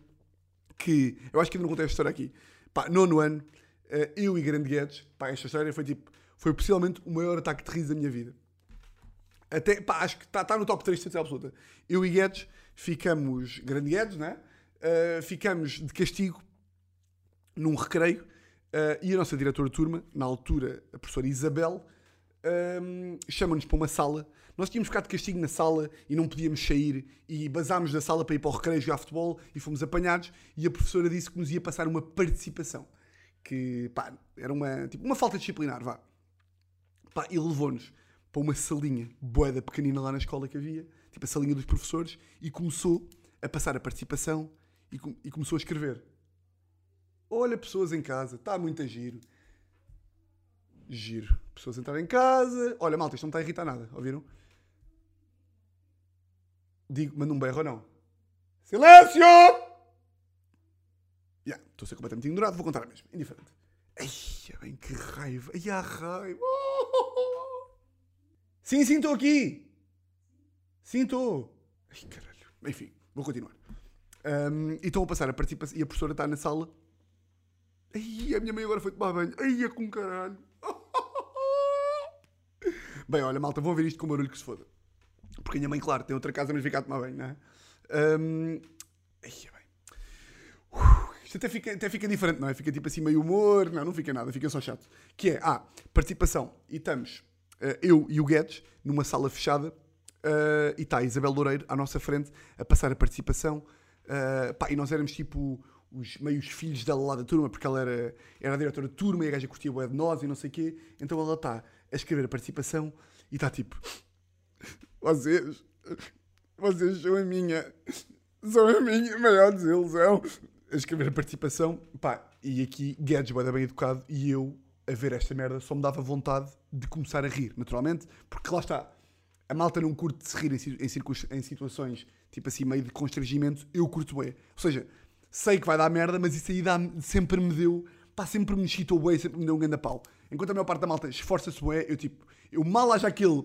Speaker 2: que, eu acho que ainda não contei esta história aqui, pá, nono ano, uh, eu e Grande Guedes, pá, esta história foi tipo foi possivelmente o maior ataque de riso da minha vida. Até, pá, acho que está tá no top 3 de certeza absoluta. Eu e Guedes ficamos, grande Guedes, né? Uh, ficamos de castigo num recreio uh, e a nossa diretora de turma, na altura a professora Isabel, um, chama-nos para uma sala. Nós tínhamos ficado de castigo na sala e não podíamos sair e basámos da sala para ir para o recreio jogar futebol e fomos apanhados e a professora disse que nos ia passar uma participação. Que, pá, era uma, tipo, uma falta disciplinar, vá. Pá, e levou-nos para uma salinha boeda pequenina lá na escola que havia, tipo a salinha dos professores, e começou a passar a participação e, com, e começou a escrever. Olha, pessoas em casa, está muito a giro. Giro. Pessoas entrarem em casa. Olha, malta, isto não está a irritar nada, ouviram? Digo, manda um berro ou não? Silêncio! Já, estou a ser completamente ignorado, vou contar a mesma. Indiferente. Ai, bem, que raiva. Ai, a raiva. Sim, sim, estou aqui. Sim, estou. Ai, caralho. Enfim, vou continuar. Um, e estou a passar a participação. E a professora está na sala. Ai, a minha mãe agora foi tomar banho. Ai, é com caralho. Bem, olha, malta, vão ver isto com barulho que se foda. Porque a minha mãe, claro, tem outra casa, mas fica a tomar banho, não é? Um, ai, é bem. Isto até fica, até fica diferente, não é? Fica tipo assim meio humor. Não, não fica nada, fica só chato. Que é, ah, participação. E estamos, uh, eu e o Guedes, numa sala fechada. Uh, e está a Isabel Loureiro à nossa frente a passar a participação. Uh, pá, e nós éramos tipo os meios filhos dela lá da turma, porque ela era, era a diretora de turma e a gaja curtia o de nós e não sei o quê. Então ela está a escrever a participação e está tipo: Vocês, vocês são a minha, são a minha maior desilusão. A escrever a participação, pá, e aqui Guedes vai bem educado e eu a ver esta merda só me dava vontade de começar a rir, naturalmente, porque lá está. A malta não curte se rir em, em, em situações tipo assim, meio de constrangimento. Eu curto bem. Ou seja, sei que vai dar merda, mas isso aí dá, sempre me deu, pá, sempre me chitou bué, sempre me deu um grande pau. Enquanto a maior parte da malta esforça-se bué, eu tipo, eu mal haja aquele,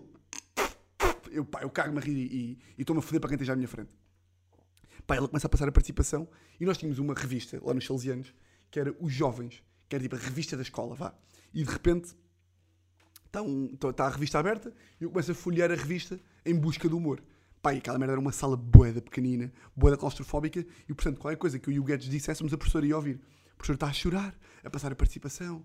Speaker 2: eu, pá, eu cago-me a rir e estou-me a foder para quem esteja à minha frente. Pá, ela começa a passar a participação e nós tínhamos uma revista lá nos Salesianos, que era Os Jovens, que era tipo a revista da escola, vá. E de repente está, um, está a revista aberta e eu começo a folhear a revista em busca do humor. Pá, e aquela merda era uma sala boeda pequenina, boeda claustrofóbica, e portanto, qualquer coisa que eu e o Guedes disséssemos, a professora ia ouvir. A professora está a chorar, a passar a participação,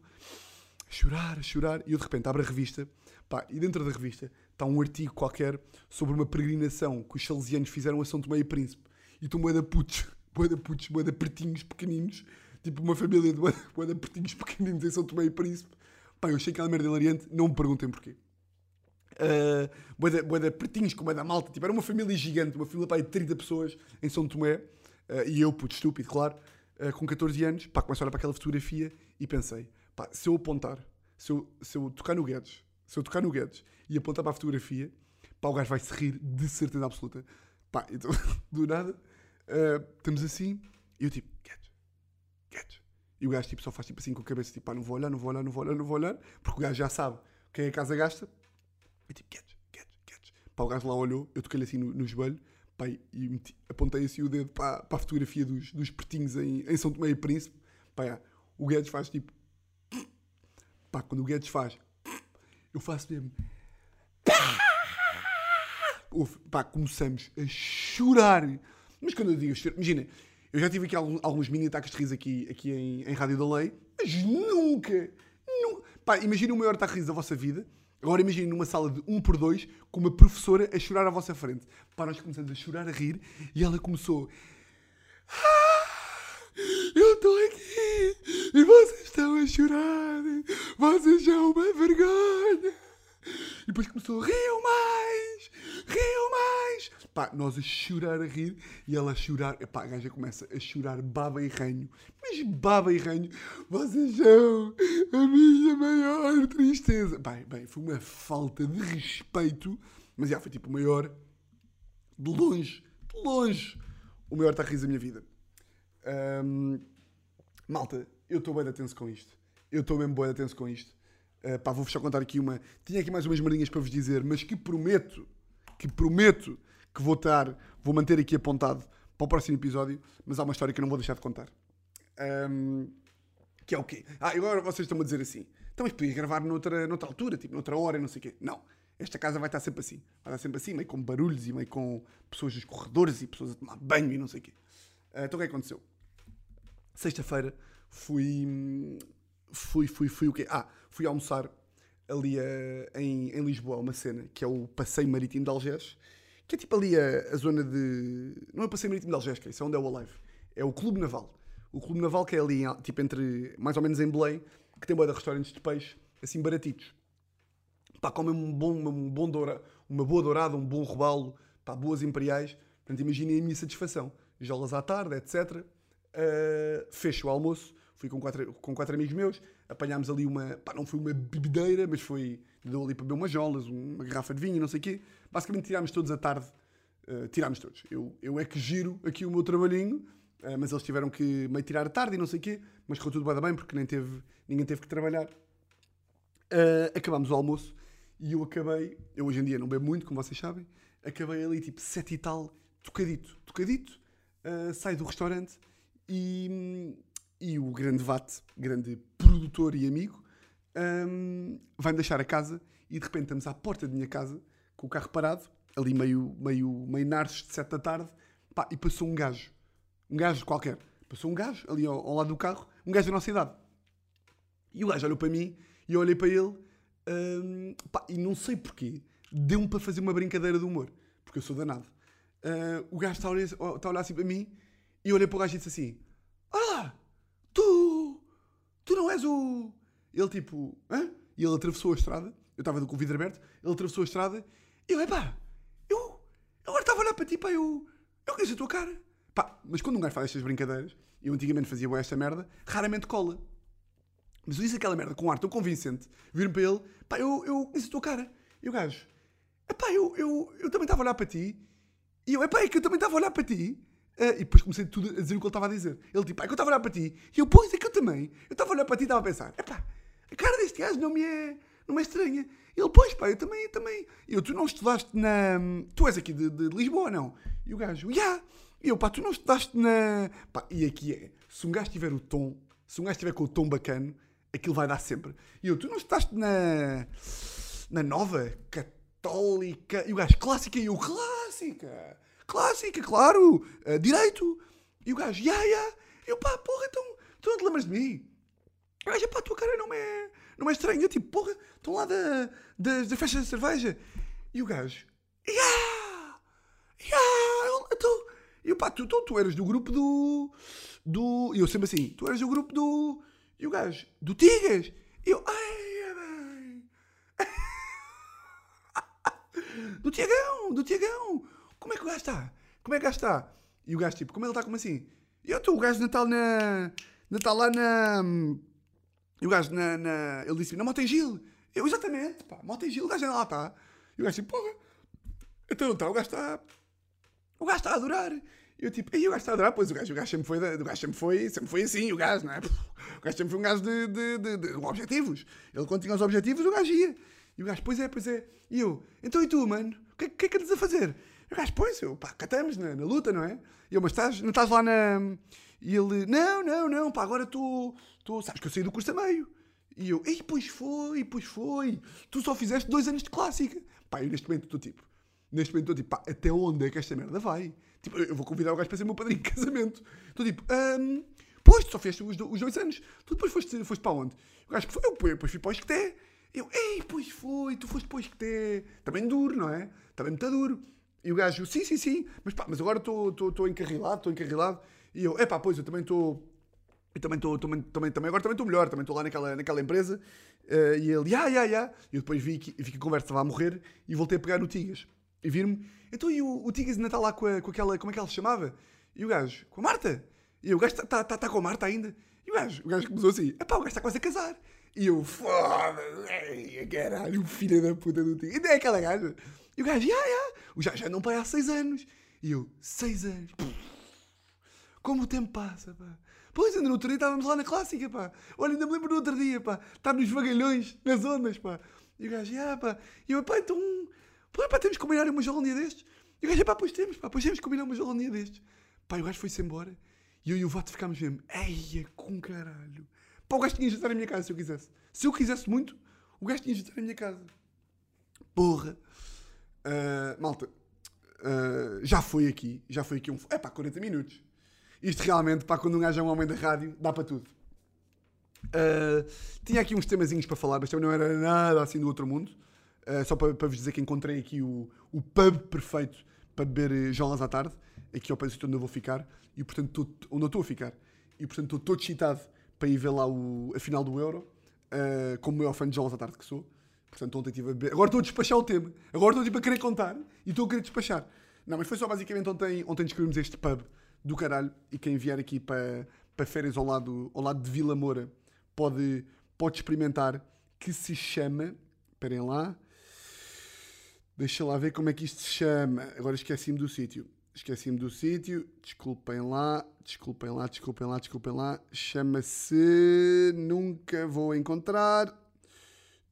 Speaker 2: a chorar, a chorar, e eu de repente abro a revista, pá, e dentro da revista está um artigo qualquer sobre uma peregrinação que os salesianos fizeram a São Tomé e Príncipe. E estão boeda putos, boeda putos, boeda pretinhos pequeninos, tipo uma família de boeda pretinhos pequeninos em São Tomé e Príncipe. Pá, eu achei aquela merda hilariante, não me perguntem porquê uh, boeda, boeda pretinhos com da malta. Tipo, era uma família gigante, uma família pá, de 30 pessoas em São Tomé. Uh, e eu, puto estúpido, claro, uh, com 14 anos, pá, começo a olhar para aquela fotografia e pensei, pá, se eu apontar, se eu, se eu tocar no Guedes, se eu tocar no Guedes e apontar para a fotografia, pá, o gajo vai se rir de certeza absoluta. Pá, então, do nada, uh, estamos assim, e eu tipo, Guedes, Guedes. E o gajo tipo, só faz tipo assim com a cabeça, tipo, pá, não vou olhar, não vou olhar, não vou olhar, não vou olhar, porque o gajo já sabe quem é a casa gasta, eu tipo, Guedes, Guedes, Guedes. Pá, o gajo lá olhou, eu toquei-lhe assim no, no joelho, pá, e meti, apontei assim o dedo para, para a fotografia dos, dos pertinhos em, em São Tomé e Príncipe. Pá, é, o Guedes faz tipo. Pá, quando o Guedes faz, eu faço mesmo. Pá, começamos a chorar. Mas quando eu digo chorar, imagina, eu já tive aqui alguns, alguns mini ataques de riso aqui, aqui em, em Rádio da Lei, mas nunca, nunca. Pá, imagina o maior ataque de riso da vossa vida Agora imaginem numa sala de um por dois com uma professora a chorar à vossa frente. Para nós começamos a chorar, a rir, e ela começou. Ah, eu estou aqui e vocês estão a chorar. Vocês são uma vergonha. E depois começou, riam mais, riam mais. Pá, nós a chorar, a rir, e ela a chorar. Pá, a gaja começa a chorar baba e ranho. Mas baba e ranho, vocês são a minha maior tristeza. Bem, bem, foi uma falta de respeito, mas já foi tipo o maior, de longe, de longe, o maior tarriso da minha vida. Um, malta, eu estou bem de atenção com isto. Eu estou mesmo bem de atenção com isto. Uh, pá, vou-vos só contar aqui uma. Tinha aqui mais umas marinhas para vos dizer, mas que prometo, que prometo que vou estar, vou manter aqui apontado para o próximo episódio, mas há uma história que eu não vou deixar de contar. Um, que é o quê? Ah, agora vocês estão a dizer assim. Então, mas podias gravar noutra, noutra altura, tipo, noutra hora, não sei o quê. Não. Esta casa vai estar sempre assim. Vai estar sempre assim, meio com barulhos e meio com pessoas nos corredores e pessoas a tomar banho e não sei o quê. Uh, então, o que é que aconteceu? Sexta-feira fui, hum, fui, fui, fui o quê? Ah, fui almoçar ali uh, em, em Lisboa, uma cena, que é o Passeio Marítimo de Algés, que é tipo ali a, a zona de... Não é o Passeio Marítimo de Algés, que é isso, é onde é o Alive. É o Clube Naval. O Clube Naval que é ali, tipo, entre, mais ou menos em Belém, que tem boa de restaurantes de peixe, assim, baratitos. Pá, comem um bom, um bom doura, uma boa dourada, um bom robalo, pá, boas imperiais. Portanto, imaginem a minha satisfação. Jolas à tarde, etc. Uh, fecho o almoço, Fui com quatro, com quatro amigos meus, apanhámos ali uma. Pá, não foi uma bebedeira, mas foi. Deu ali para beber umas jolas, uma garrafa de vinho, não sei o quê. Basicamente tirámos todos a tarde. Uh, tirámos todos. Eu, eu é que giro aqui o meu trabalhinho, uh, mas eles tiveram que meio tirar a tarde e não sei o quê. Mas correu tudo bem, porque nem teve, ninguém teve que trabalhar. Uh, acabámos o almoço e eu acabei. Eu hoje em dia não bebo muito, como vocês sabem. Acabei ali tipo sete e tal, tocadito. Tocadito. saio do restaurante e e o grande Vate, grande produtor e amigo, um, vai-me deixar a casa e de repente estamos à porta da minha casa, com o carro parado, ali meio, meio, meio narces de 7 da tarde, pá, e passou um gajo. Um gajo qualquer. Passou um gajo ali ao, ao, lado do carro, um gajo da nossa idade. E o gajo olhou para mim e eu olhei para ele um, pá, e não sei porquê, deu-me para fazer uma brincadeira de humor, porque eu sou danado. Uh, o gajo está a, olhar, está a olhar assim para mim e eu olhei para o gajo e disse assim: Olha lá, Tu! Tu não és o. Ele tipo. Hã? E ele atravessou a estrada. Eu estava com o vidro aberto. Ele atravessou a estrada. E eu, epá, eu. Eu agora estava a olhar para ti, pá, eu. Eu conheço a tua cara. Pá, mas quando um gajo faz estas brincadeiras, eu antigamente fazia esta merda, raramente cola. Mas eu disse aquela merda com um ar tão convincente, vir para ele, pá, eu, eu conheço a tua cara. E o gajo, epá, eu, eu, eu também estava a olhar para ti. E eu, epá, é que eu também estava a olhar para ti. Uh, e depois comecei tudo a dizer o que ele estava a dizer. Ele tipo, é que eu estava a olhar para ti. E eu, pois, é que eu também. Eu estava a olhar para ti e estava a pensar, epá, a cara deste gajo não me é, não me é estranha. Ele, pois, pá, eu também, eu também. Eu, tu não estudaste na... Tu és aqui de, de Lisboa, não? E o gajo. Yeah. E eu, pá, tu não estudaste na... Pá, e aqui é, se um gajo tiver o tom, se um gajo tiver com o tom bacana, aquilo vai dar sempre. E eu, tu não estudaste na... Na Nova Católica? E o gajo, clássica. E eu, clássica clássica, claro, uh, direito. E o gajo, ya, yeah, ya. Yeah. Eu, pá, porra, então, tu não te lembras de mim? O gajo, pá, a tua cara não é, não é estranha. Eu, tipo, porra, estão lá da, da, da festa de cerveja. E o gajo, ya, ya, então, e eu, pá, tu, tu, tu eras do grupo do, do, e eu sempre assim, tu eras do grupo do, e o gajo, do Tigas. E eu, ai, bem. do Tiagão, do Tiagão. Como é que o gajo está? Como é que o gajo está? E o gajo, tipo, como ele está, como assim? E eu estou, o gajo de Natal na. Natal lá na. E o gajo na. na ele disse, na Motengil. Eu, exatamente, pá, Motengil, o gajo ainda lá está. E o gajo, tipo, porra. Então não está, o gajo está. O gajo está a adorar. E eu, tipo, e o gajo está a adorar? Pois o gajo, o gajo sempre foi, o gajo sempre foi, sempre foi assim, o gajo, não é? O gajo sempre foi um gajo de, de, de, de objetivos. Ele, quando tinha os objetivos, o gajo ia. E o gajo, pois é, pois é. E eu, então e tu, mano? O que, que é que andas a fazer? E o gajo, pois, eu, pá, catamos na, na, luta, não é? E eu, mas estás, não estás lá na. E ele, não, não, não, pá, agora tu sabes que eu saí do curso a meio. E eu, ei, pois foi, pois foi. Tu só fizeste dois anos de clássica. Pá, eu neste momento estou tipo, neste momento estou tipo, pá, até onde é que esta merda vai? Tipo, eu vou convidar o gajo para ser meu padrinho de casamento. Estou tipo, um, pois, tu só fizeste os, os, dois anos. Tu depois foste, foste para onde? O gajo, foi, eu depois fui para o Esqueté. Eu, ei, pois foi, tu foste para o Esqueté. Também duro, não é? Também muito duro. E o gajo, sim, sim, sim, mas pá, mas agora estou encarrilado, estou encarrilado. E eu, é pá, pois, eu também estou. Eu também estou, também, também, também, agora também estou melhor, também estou lá naquela, naquela empresa. Uh, e ele, ya, ya, ya. E eu depois vi que, vi que a conversa estava a morrer e voltei a pegar no Tigas. E vir-me, então e o, o Tigas ainda está lá com, a, com aquela, como é que ela se chamava? E o gajo, com a Marta? E eu, o gajo está tá, tá, tá com a Marta ainda? E o gajo, o gajo começou assim, é pá, o gajo está quase a casar. E eu, foda-se, caralho, filho da puta do Tigas. Ainda é aquela gaja. E o gajo, ya, o já, já não pai há seis anos. E eu, seis anos. Como o tempo passa, pá. Pois, ainda no outro dia estávamos lá na clássica, pá. Olha, ainda me lembro do outro dia, pá. Estar nos vagalhões, nas ondas, pá. E o gajo, ah, pá. E eu, pá, então, pá, pá temos que combinar uma um dia destes. E o gajo, pá, pois temos, pá, pois temos que combinar uma um dia destes. Pá, e o gajo foi-se embora. E eu e o Vato ficámos mesmo, eia, com caralho. Pá, o gajo tinha de estar na minha casa se eu quisesse. Se eu quisesse muito, o gajo tinha de estar na minha casa. Porra. Uh, malta, uh, já foi aqui, já foi aqui um. É pá, 40 minutos. Isto realmente, pá, quando um gajo é um homem da rádio, dá para tudo. Uh, tinha aqui uns temazinhos para falar, mas também não era nada assim do outro mundo. só para, para vos dizer que encontrei aqui o, o pub perfeito para beber jolas à tarde, aqui ao país onde eu vou ficar, e portanto, tô, onde eu estou a ficar. E portanto, estou todo excitado para ir ver lá o, a final do Euro, como o maior fã de jolas à tarde que sou. Portanto, ontem estive a beber. Agora estou a despachar o tema. Agora estou tipo, a querer contar e estou a querer despachar. Não, mas foi só basicamente ontem, ontem descobrimos este pub do caralho e quem vier aqui para, para férias ao lado, ao lado de Vila Moura, pode, pode experimentar, que se chama. Esperem lá. Deixa lá ver como é que isto se chama. Agora esqueci-me do sítio. Esqueci-me do sítio. Desculpem lá, desculpem lá, desculpem lá, desculpem lá. Chama-se. Nunca vou encontrar.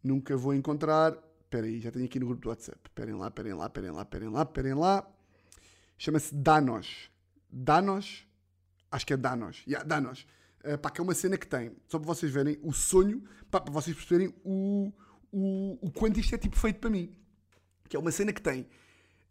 Speaker 2: Nunca vou encontrar. Espera aí, já tenho aqui no grupo do WhatsApp. Esperem lá, esperem lá, esperem lá, esperem lá, esperem lá. Chama-se Danos. Danos. Acho que é Danos. Yeah, Danos. Uh, pá, que é uma cena que tem, só para vocês verem o sonho, pá, para vocês perceberem o, o, o quanto isto é tipo feito para mim. Que é uma cena que tem.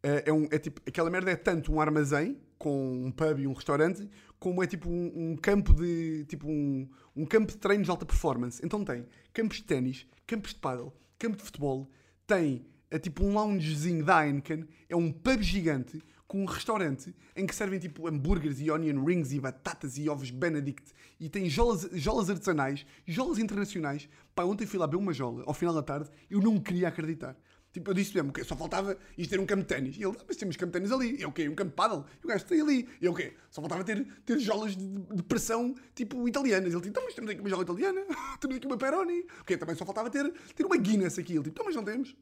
Speaker 2: Uh, é, um, é tipo, aquela merda é tanto um armazém com um pub e um restaurante, como é tipo um, um campo de tipo um, um campo de treinos de alta performance. Então tem campos de ténis, campos de paddle, campo de futebol, tem é tipo um loungezinho da Heineken, é um pub gigante com um restaurante em que servem tipo hambúrgueres e onion rings e batatas e ovos Benedict e tem jolas, jolas artesanais, jolas internacionais. Pá, ontem fui lá beber uma jola ao final da tarde eu não queria acreditar. Tipo, eu disse mesmo, okay, só faltava isto ter um campo de ténis. E ele, ah, mas temos campo de ténis ali. Eu, o quê? Um campo de paddle? E o gajo tem ali. Eu, o quê? Só faltava ter, ter jolas de, de pressão, tipo, italianas. Ele, então, mas temos aqui uma jola italiana. temos aqui uma Peroni. O quê? Também só faltava ter, ter uma Guinness aqui. Ele, tipo, então, mas não temos.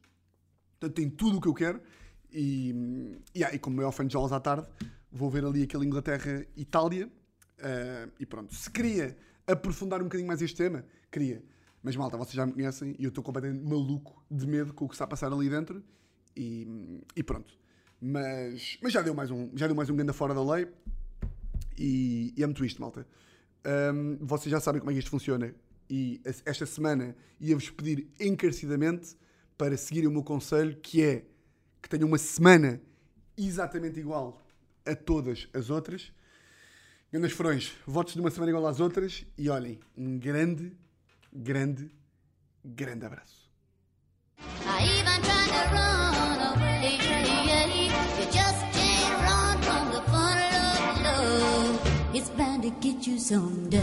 Speaker 2: Portanto, tem tudo o que eu quero. E, e, ah, e como maior fã de jolas à tarde, vou ver ali aquele Inglaterra-Itália. Uh, e pronto. Se queria aprofundar um bocadinho mais este tema, queria. Mas malta, vocês já me conhecem e eu estou completamente maluco de medo com o que está a passar ali dentro. E, e pronto. Mas, mas já deu mais um, já deu mais um ganda fora da lei. E, e é muito isto, malta. Um, vocês já sabem como é que isto funciona. E esta semana ia-vos pedir encarecidamente para seguirem o meu conselho, que é que tenham uma semana exatamente igual a todas as outras. Grandes Frões, votos de uma semana igual às outras. E olhem, um grande grande, grande abraço. It's bound to get you someday.